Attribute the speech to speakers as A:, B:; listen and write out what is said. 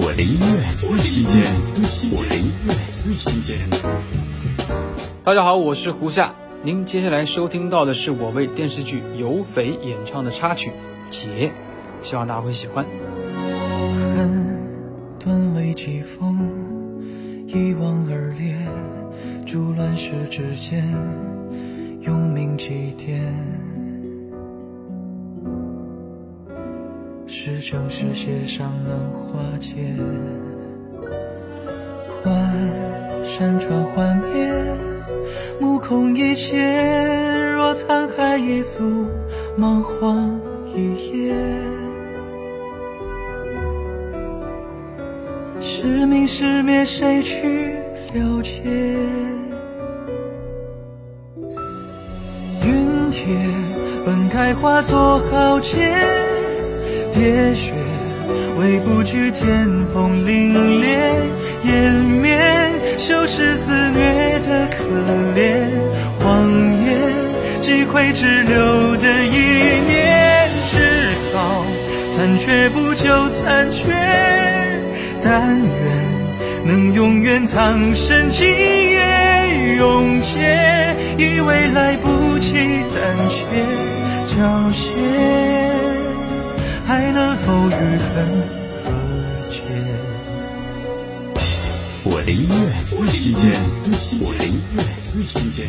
A: 我的音乐最新鲜，我的音乐最新鲜。
B: 大家好，我是胡夏。您接下来收听到的是我为电视剧《有匪》演唱的插曲《劫》，希望大家会喜欢。
C: 恨顿为疾风，一往而列，逐乱世之间，用命祭奠。是正是邪尚能化解，观山川幻灭，目空一切。若沧海一粟，莽荒一夜。是明是灭，谁去了解？云铁本该化作豪杰。喋血，为不惧天风凛冽，掩面羞耻肆虐的可怜，谎言击溃只留的一念，只好残缺不救残缺，但愿能永远藏身今夜永劫，以为来不及胆怯缴械。否与恨和解？
A: 我的音乐最新鲜，我的音乐最新鲜。